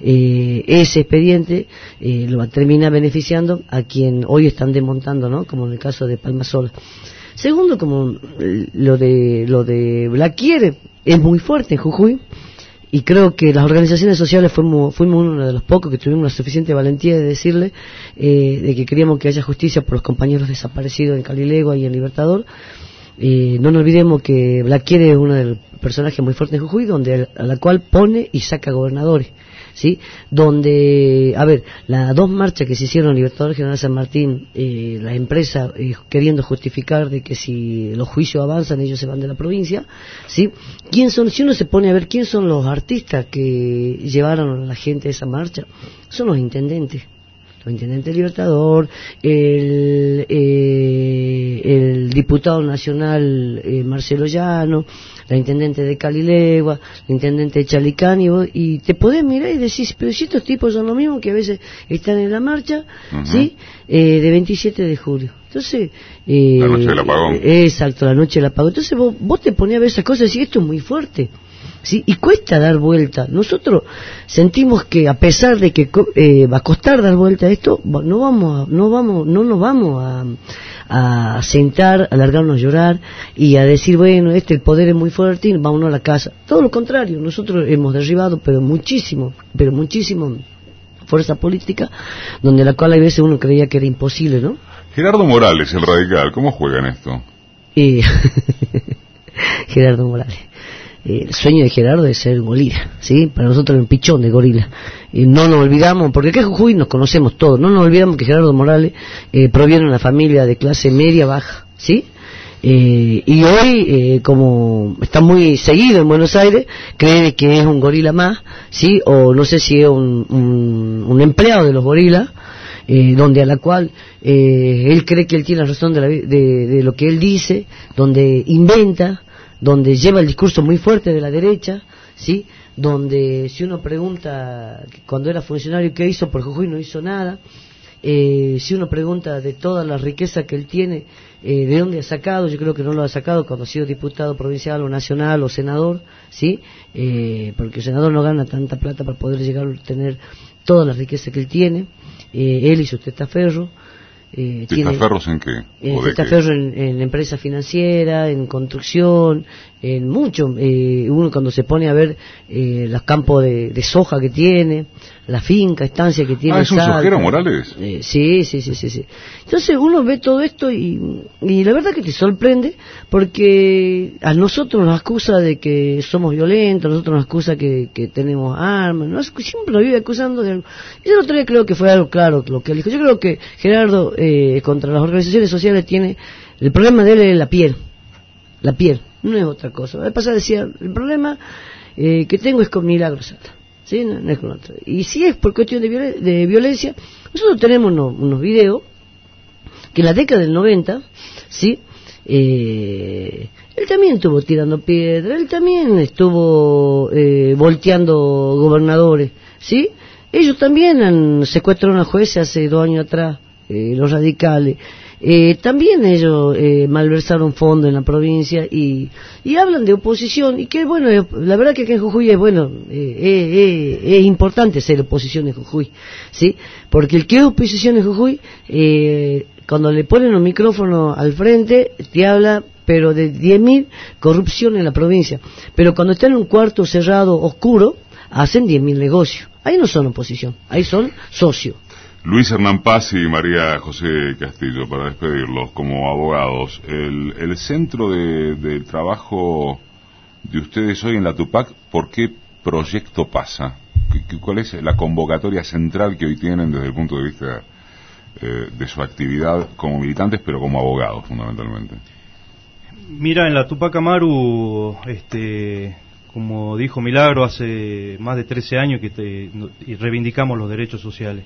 eh, ese expediente eh, lo va a terminar beneficiando a quien hoy están desmontando, ¿no? Como en el caso de Palma Sola. Segundo, como lo de lo de Blaquier es muy fuerte en Jujuy y creo que las organizaciones sociales fuimos, fuimos uno de los pocos que tuvimos la suficiente valentía de decirle eh, de que queríamos que haya justicia por los compañeros desaparecidos en Calilegua y en Libertador. Eh, no nos olvidemos que Blaquier es uno de los personajes muy fuertes en Jujuy, donde a la cual pone y saca gobernadores. ¿Sí? Donde, a ver, las dos marchas que se hicieron Libertador General San Martín, eh, la empresa eh, queriendo justificar de que si los juicios avanzan ellos se van de la provincia, ¿sí? ¿Quién son, si uno se pone a ver quién son los artistas que llevaron a la gente a esa marcha, son los intendentes el intendente Libertador, el, eh, el diputado nacional eh, Marcelo Llano, la intendente de Calilegua, la intendente de Chalicán, y, vos- y te podés mirar y decís, pero si estos tipos son lo mismo que a veces están en la marcha, Ujú. ¿sí? Eh, de 27 de julio. Entonces, eh, La noche del apagón. eh, Exacto, la noche del apagón. Entonces vos, vos te ponías a ver esas cosas y decís, esto es muy fuerte. ¿Sí? Y cuesta dar vuelta. Nosotros sentimos que a pesar de que eh, va a costar dar vuelta a esto, no vamos, a- no vamos, no nos vamos a, a sentar, a alargarnos a llorar y a decir, bueno, este el poder es muy fuerte y vámonos a la casa. Todo lo contrario, nosotros hemos derribado, pero muchísimo, pero muchísimo fuerza política, donde la cual a veces uno creía que era imposible, ¿no? Gerardo Morales, el radical, ¿cómo juega en esto? Y Gerardo Morales. Eh, el sueño de Gerardo es ser gorila, ¿sí? Para nosotros es un pichón de gorila. Y no nos olvidamos, porque acá en Jujuy nos conocemos todos, no nos olvidamos que Gerardo Morales eh, proviene de una familia de clase media-baja, ¿sí? Eh, y hoy, eh, como está muy seguido en Buenos Aires, cree que es un gorila más, ¿sí? O no sé si es un, un, un empleado de los gorilas, eh, donde a la cual eh, él cree que él tiene razón de, la de, de lo que él dice, donde inventa, donde lleva el discurso muy fuerte de la derecha, ¿sí? Donde si uno pregunta cuando era funcionario qué hizo por Jujuy no hizo nada, eh, si uno pregunta de toda la riqueza que él tiene, eh, de dónde ha sacado, yo creo que no lo ha sacado cuando ha sido diputado provincial o nacional o senador, ¿sí? Eh, porque el senador no gana tanta plata para poder llegar a tener toda la riqueza que él tiene, eh, él y su testaferro. Eh, tiene- ¿Testaferros en qué? eh. Ferro en, en empresa financiera, en construcción, en mucho. Eh, uno cuando se pone a ver eh, los campos de, de soja que tiene, la finca, estancia que tiene Ah, ¿es un Morales? Eh, sí, sí, sí, sí, sí. Entonces uno ve todo esto y, y la verdad que te sorprende porque a nosotros nos acusa de que somos violentos, a nosotros nos acusa que, que tenemos armas, nos, siempre nos vive acusando de algo. Yo el otro día creo que fue algo claro lo que él dijo. Yo creo que Gerardo eh, contra las organizaciones sociales tiene, el problema de él es la piel, la piel, no es otra cosa. Pasada decía, el problema eh, que tengo es con Milagros Sala. ¿sí? No, es con otro. Y si es por cuestión de, de violencia, nosotros tenemos unos, unos videos que en la década del 90, ¿sí? Eh, él también estuvo tirando piedra, él también estuvo eh, volteando gobernadores, ¿sí? Ellos también han secuestrado a una jueza hace dos años atrás, eh, los radicales. Eh, también ellos eh, malversaron fondos en la provincia y, y hablan de oposición y que bueno, eh, la verdad que en Jujuy es bueno, eh, eh, eh, es importante ser oposición en Jujuy, ¿sí? Porque el que es oposición en Jujuy, cuando le ponen un micrófono al frente, te habla pero de 10.000 corrupción en la provincia. Pero cuando está en un cuarto cerrado, oscuro, hacen 10.000 negocios. Ahí no son oposición, ahí son socios. Luis Hernán Paz y María José Castillo, para despedirlos como abogados. El, el centro de, del trabajo de ustedes hoy en la Tupac, ¿por qué proyecto pasa? ¿Qué- qué- ¿Cuál es la convocatoria central que hoy tienen desde el punto de vista eh, de su actividad como militantes, pero como abogados fundamentalmente? Mira, en la Tupac Amaru, este, como dijo Milagro, hace más de 13 años que te- y reivindicamos los derechos sociales.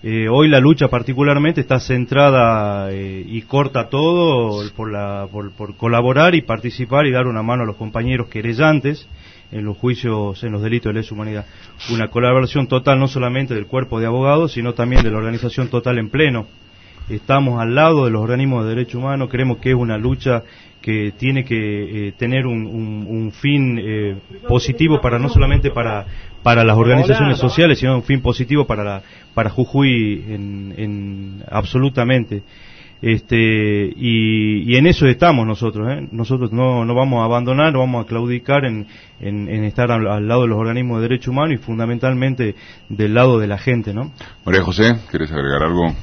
Eh, hoy la lucha particularmente está centrada eh, y corta todo por, la, por, por colaborar y participar y dar una mano a los compañeros querellantes en los juicios, en los delitos de lesa humanidad. Una colaboración total no solamente del cuerpo de abogados, sino también de la organización total en pleno estamos al lado de los organismos de derechos humanos, creemos que es una lucha que tiene que eh, tener un, un- un fin eh, positivo para no solamente para para las organizaciones sociales, sino un fin positivo para la, para Jujuy en, en- absolutamente. Este, y, y en eso estamos nosotros, ¿eh? nosotros no, no vamos a abandonar, no vamos a claudicar en, en, en estar al, al lado de los organismos de derechos humanos y fundamentalmente del lado de la gente, ¿no? María José, ¿quieres agregar algo?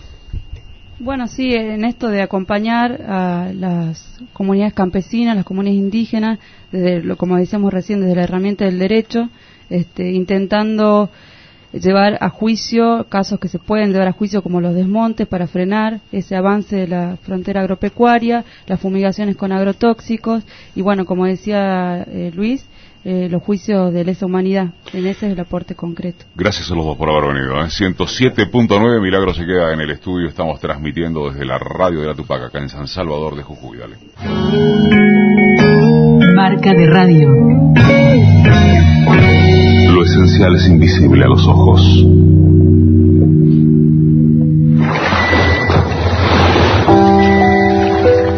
Bueno, sí, en esto de acompañar a las comunidades campesinas, las comunidades indígenas, desde lo, como decíamos recién, desde la herramienta del derecho, este, intentando llevar a juicio casos que se pueden llevar a juicio como los desmontes para frenar ese avance de la frontera agropecuaria, las fumigaciones con agrotóxicos. Y bueno, como decía eh, Luis, eh, los juicios de lesa humanidad. En ese es el aporte concreto. Gracias a los dos por haber venido. ¿eh? 107.9 Milagro se queda en el estudio. Estamos transmitiendo desde la radio de la Tupac, acá en San Salvador de Jujuy. Dale. Marca de radio. Lo esencial es invisible a los ojos.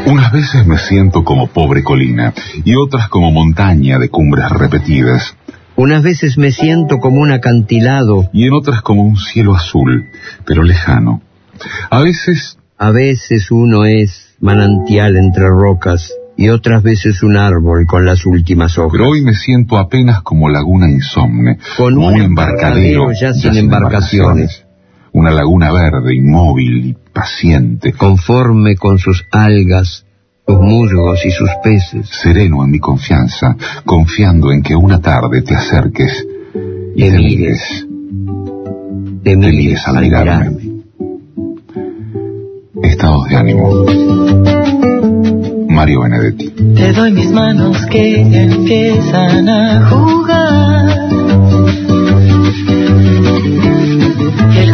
Unas veces me siento como pobre colina y otras como montaña de cumbres repetidas. Unas veces me siento como un acantilado. Y en otras como un cielo azul, pero lejano. A veces... A veces uno es manantial entre rocas y otras veces un árbol con las últimas hojas. Pero hoy me siento apenas como laguna insomne, Con como un embarcadero ya sin embarcaciones. Una laguna verde, inmóvil y paciente. Conforme con sus algas, sus musgos y sus peces. Sereno en mi confianza, confiando en que una tarde te acerques y Te te, mires. mires, Te mires mires al al mirarme. Estados de ánimo. Mario Benedetti. Te doy mis manos que empiezan a jugar.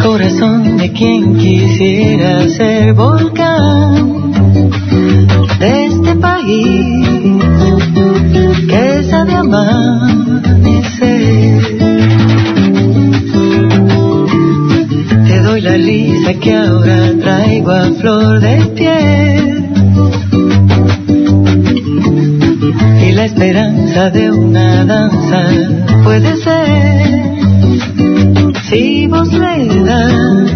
Corazón de quien quisiera ser volcán de este país que sabe amanecer. Te doy la risa que ahora traigo a flor de piel. y la esperanza de una danza puede ser nos le das,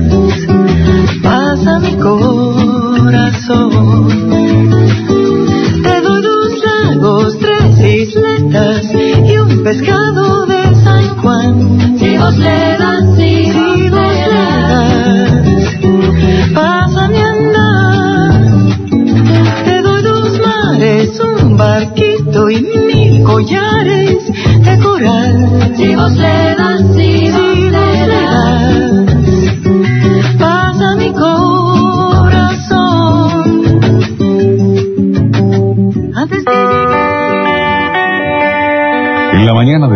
pasa mi corazón. Te doy dos lagos, tres isletas y un pescado de San Juan. Si vos le das, si, vos le das, pasa mi andar. Te doy dos mares, un barquito y mil collares de coral. Si vos le das, si vos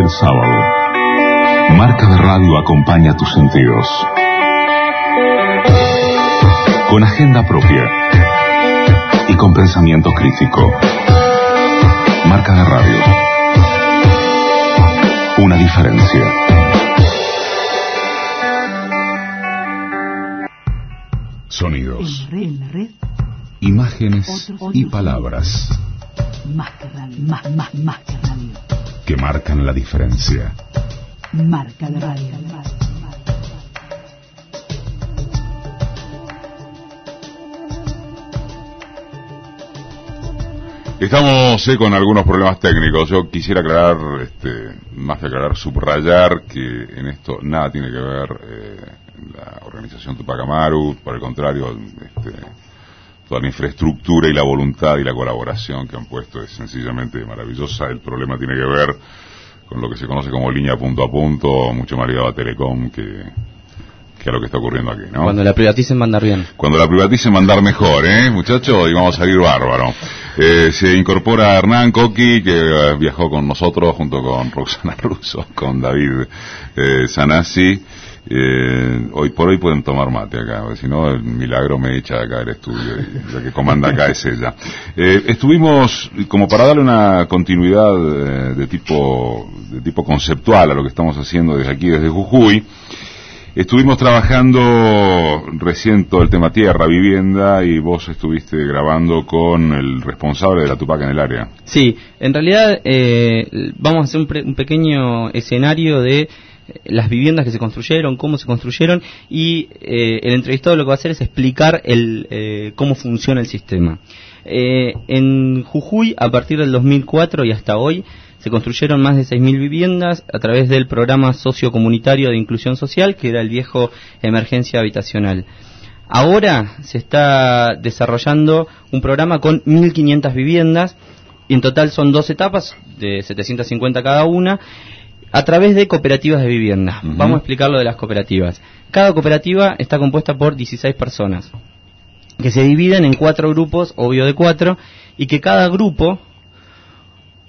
sábado. Marca de radio acompaña tus sentidos. Con agenda propia y con pensamiento crítico. Marca de radio. Una diferencia. Sonidos, En la red, imágenes y palabras más más, más, más que marcan la diferencia. Marca de radio. Estamos eh, con algunos problemas técnicos. Yo quisiera aclarar, este, más que aclarar, subrayar que en esto nada tiene que ver eh, la organización Tupac Amaru. Por el contrario, este, toda la infraestructura y la voluntad y la colaboración que han puesto es sencillamente maravillosa. El problema tiene que ver con lo que se conoce como línea punto a punto, mucho más ligado a Telecom que, que a lo que está ocurriendo aquí, ¿no? Cuando la privaticen va a andar bien. Cuando la privaticen mandar mejor, ¿eh, muchachos? Y vamos a salir bárbaro. Eh, se incorpora Hernán Coqui, que eh, viajó con nosotros junto con Roxana Russo, con David eh, Sanasi. Eh, hoy por hoy pueden tomar mate acá, si no el milagro me echa acá del estudio y la que comanda acá es ella. Eh, estuvimos, como para darle una continuidad eh, de tipo de tipo conceptual a lo que estamos haciendo desde aquí, desde Jujuy, Estuvimos trabajando recién todo el tema tierra, vivienda, y vos estuviste grabando con el responsable de la Tupac en el área. Sí, en realidad eh, vamos a hacer un, pre- un pequeño escenario de las viviendas que se construyeron, cómo se construyeron y eh, el entrevistado lo que va a hacer es explicar el, eh, cómo funciona el sistema. Eh, en Jujuy, a partir del 2004 y hasta hoy, se construyeron más de 6.000 viviendas a través del programa sociocomunitario de inclusión social, que era el viejo emergencia habitacional. Ahora se está desarrollando un programa con 1.500 viviendas, y en total son dos etapas de 750 cada una, a través de cooperativas de vivienda. Vamos a explicar lo de las cooperativas. Cada cooperativa está compuesta por 16 personas, que se dividen en cuatro grupos, obvio de cuatro, y que cada grupo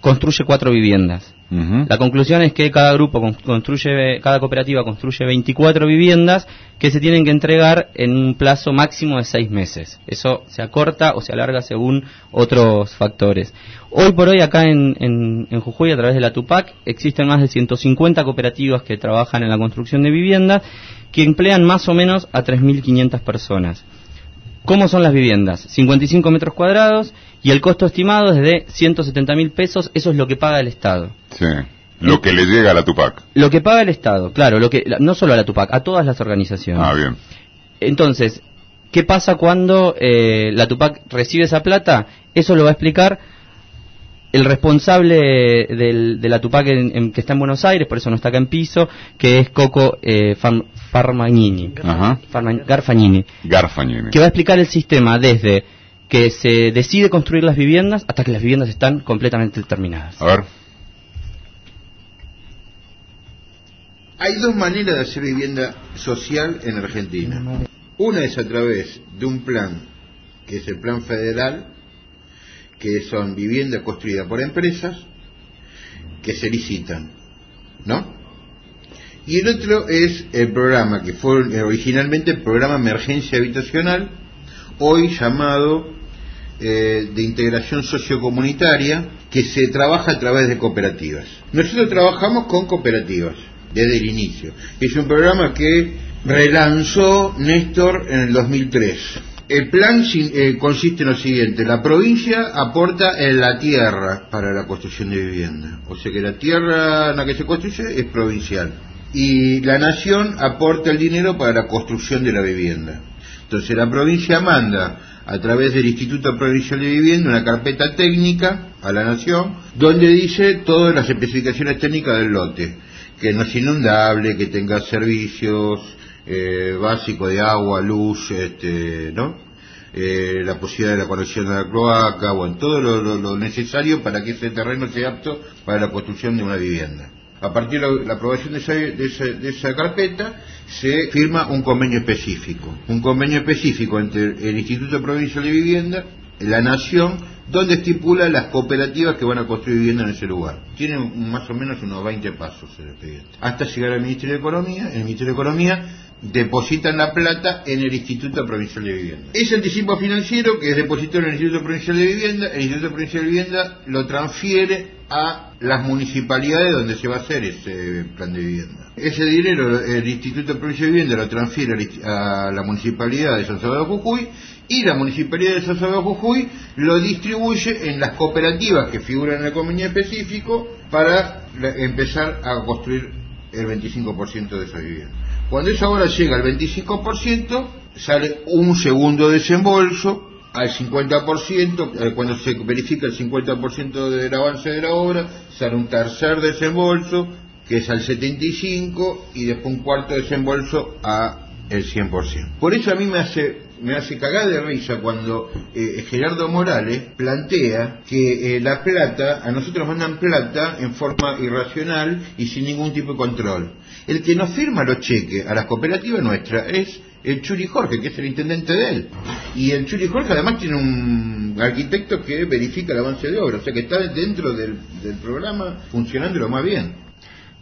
construye cuatro viviendas. La conclusión es que cada grupo con- construye, cada cooperativa construye 24 viviendas que se tienen que entregar en un plazo máximo de seis meses. Eso se acorta o se alarga según otros factores. Hoy por hoy acá en, en, en Jujuy, a través de la Tupac, existen más de 150 cooperativas que trabajan en la construcción de viviendas que emplean más o menos a 3.500 personas. ¿Cómo son las viviendas? 55 metros cuadrados y el costo estimado es de 170 mil pesos, eso es lo que paga el Estado. Sí. Lo que le llega a la Tupac. Lo que paga el Estado, claro, lo que no solo a la Tupac, a todas las organizaciones. Ah, bien. Entonces, ¿qué pasa cuando eh, la Tupac recibe esa plata? Eso lo va a explicar el responsable del- de la Tupac en- en- que está en Buenos Aires, por eso no está acá en piso, que es Coco eh, Fam- Farmagnini. Ajá. Farma- Garfagnini. Garfagnini. Que va a explicar el sistema desde que se decide construir las viviendas hasta que las viviendas están completamente terminadas. A ver. Hay dos maneras de hacer vivienda social en Argentina. Una es a través de un plan, que es el plan federal, que son viviendas construidas por empresas que se licitan, ¿no? Y el otro es el programa que fue originalmente el programa Emergencia Habitacional, hoy llamado eh, de integración sociocomunitaria, que se trabaja a través de cooperativas. Nosotros trabajamos con cooperativas desde el inicio. Es un programa que relanzó Néstor en el 2003. El plan eh, consiste en lo siguiente, la provincia aporta en la tierra para la construcción de vivienda, o sea que la tierra en la que se construye es provincial, y la nación aporta el dinero para la construcción de la vivienda. Entonces la provincia manda a través del Instituto Provincial de Vivienda una carpeta técnica a la nación donde dice todas las especificaciones técnicas del lote, que no es inundable, que tenga servicios eh, básicos de agua, luz, este, ¿no? Eh, la posibilidad de la conexión a la cloaca, bueno, todo lo, lo- necesario para que ese terreno sea apto para la construcción de una vivienda. A partir de la, aprobación de esa, de esa- de esa carpeta se firma un convenio específico. Un convenio específico entre el Instituto Provincial de Vivienda, la nación donde estipula las cooperativas que van a construir vivienda en ese lugar. Tiene un- más o menos unos 20 pasos el expediente. Hasta llegar al Ministerio de Economía, el Ministerio de Economía depositan la plata en el Instituto Provincial de Vivienda. Ese anticipo financiero que es depositado en el Instituto Provincial de Vivienda, el Instituto Provincial de Vivienda lo transfiere a las municipalidades donde se va a hacer ese plan de vivienda. Ese dinero el Instituto Provincial de Vivienda lo transfiere a la municipalidad de San Salvador Jujuy y la municipalidad de San Salvador Jujuy lo distribuye en las cooperativas que figuran en el convenio específico para empezar a construir el 25% de esas viviendas. Cuando eso ahora llega al 25%, sale un segundo desembolso al 50%, eh, cuando se verifica el 50% del avance de la obra, sale un tercer desembolso, que es al 75%, y después un cuarto desembolso a el 100%. Por eso a mí me hace me hace cagar de risa cuando eh, Gerardo Morales plantea que eh, la plata, a nosotros mandan plata en forma irracional y sin ningún tipo de control. El que nos firma los cheques a las cooperativas nuestras es el Churi Jorge, que es el intendente de él. Y el Churi Jorge además tiene un arquitecto que verifica el avance de obra, o sea que está dentro del, del programa funcionando lo más bien.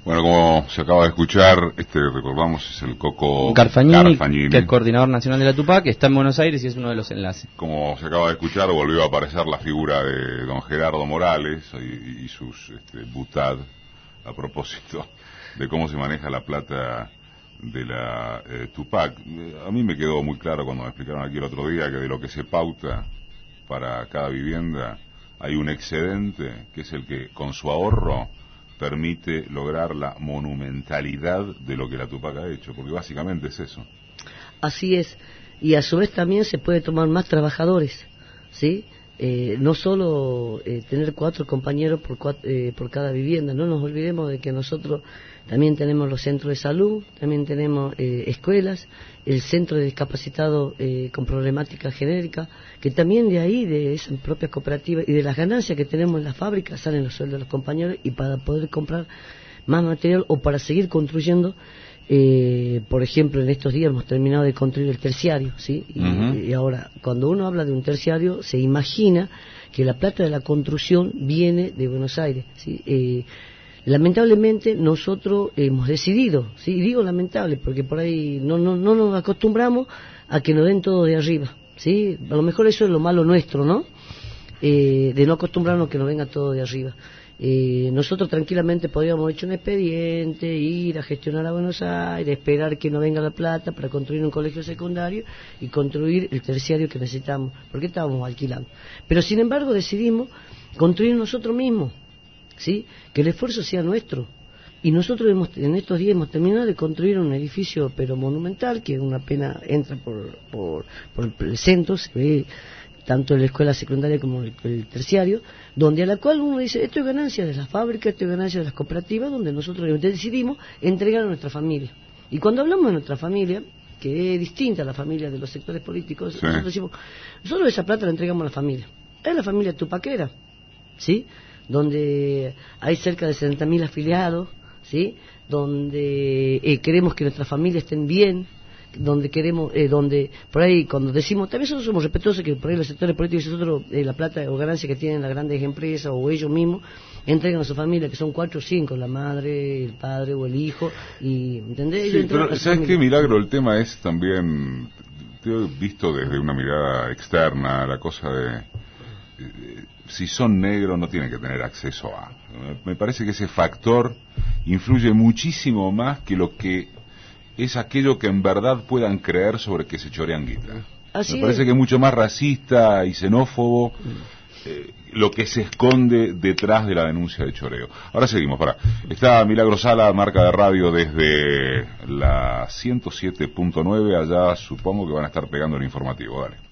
Bueno, como se acaba de escuchar, este recordamos es el Coco Carfagnini, Carfagnini. que es coordinador nacional de la Tupac, está en Buenos Aires y es uno de los enlaces. Como se acaba de escuchar, volvió a aparecer la figura de don Gerardo Morales y, y sus este, butad a propósito de cómo se maneja la plata de la eh, Tupac. A mí me quedó muy claro cuando me explicaron aquí el otro día que de lo que se pauta para cada vivienda hay un excedente que es el que con su ahorro permite lograr la monumentalidad de lo que la Tupac ha hecho, porque básicamente es eso. Así es. Y a su vez también se puede tomar más trabajadores, ¿sí? Eh, no solo eh, tener cuatro compañeros por, eh, por cada vivienda, no nos olvidemos de que nosotros también tenemos los centros de salud, también tenemos eh, escuelas, el centro de discapacitados con problemática genérica, que también de ahí, de esas propias cooperativas y de las ganancias que tenemos en las fábricas, salen los sueldos de los compañeros y para poder comprar más material o para seguir construyendo eh, por ejemplo, en estos días hemos terminado de construir el terciario, ¿sí? Y, ahora, cuando uno habla de un terciario, se imagina que la plata de la construcción viene de Buenos Aires, ¿sí? Eh, lamentablemente nosotros hemos decidido, ¿sí? Y digo lamentable porque por ahí no, no, no nos acostumbramos a que nos den todo de arriba, ¿sí? A lo mejor eso es lo malo nuestro, ¿no? Eh, de no acostumbrarnos a que nos venga todo de arriba. Eh, nosotros tranquilamente podríamos haber hecho un expediente, ir a gestionar a Buenos Aires, esperar que no venga la plata para construir un colegio secundario y construir el terciario que necesitamos, porque estábamos alquilando. Pero sin embargo decidimos construir nosotros mismos, ¿sí? que el esfuerzo sea nuestro. Y nosotros hemos, en estos días hemos terminado de construir un edificio pero monumental, que una pena entra por, por, por el centro, se ve tanto en la escuela secundaria como el, el terciario, donde a la cual uno dice, esto es ganancia de las fábricas, esto es ganancia de las cooperativas, donde nosotros decidimos entregar a nuestra familia. Y cuando hablamos de nuestra familia, que es distinta a la familia de los sectores políticos, Sí. nosotros decimos, nosotros esa plata la entregamos a la familia. Es la familia tupaquera, ¿sí? Donde hay cerca de 60.000 afiliados, ¿sí? Donde eh, queremos que nuestras familias estén bien, donde queremos, eh, donde por ahí cuando decimos, también nosotros somos respetuosos que por ahí los sectores políticos nosotros eh, la plata o ganancia que tienen las grandes empresas o ellos mismos entregan a su familia que son cuatro o cinco, la madre, el padre o el hijo y ¿entendés? Sí, pero ¿sabes familia. qué milagro? El tema es también, visto desde una mirada externa, la cosa de, eh, si son negros no tienen que tener acceso a. Me parece que ese factor influye muchísimo más que lo que es aquello que en verdad puedan creer sobre que se chorean guita. Así Me parece es. que es mucho más racista y xenófobo eh, lo que se esconde detrás de la denuncia de choreo. Ahora seguimos, para. Está Milagro Sala, marca de radio desde la 107.9, allá supongo que van a estar pegando el informativo, dale.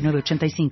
906985.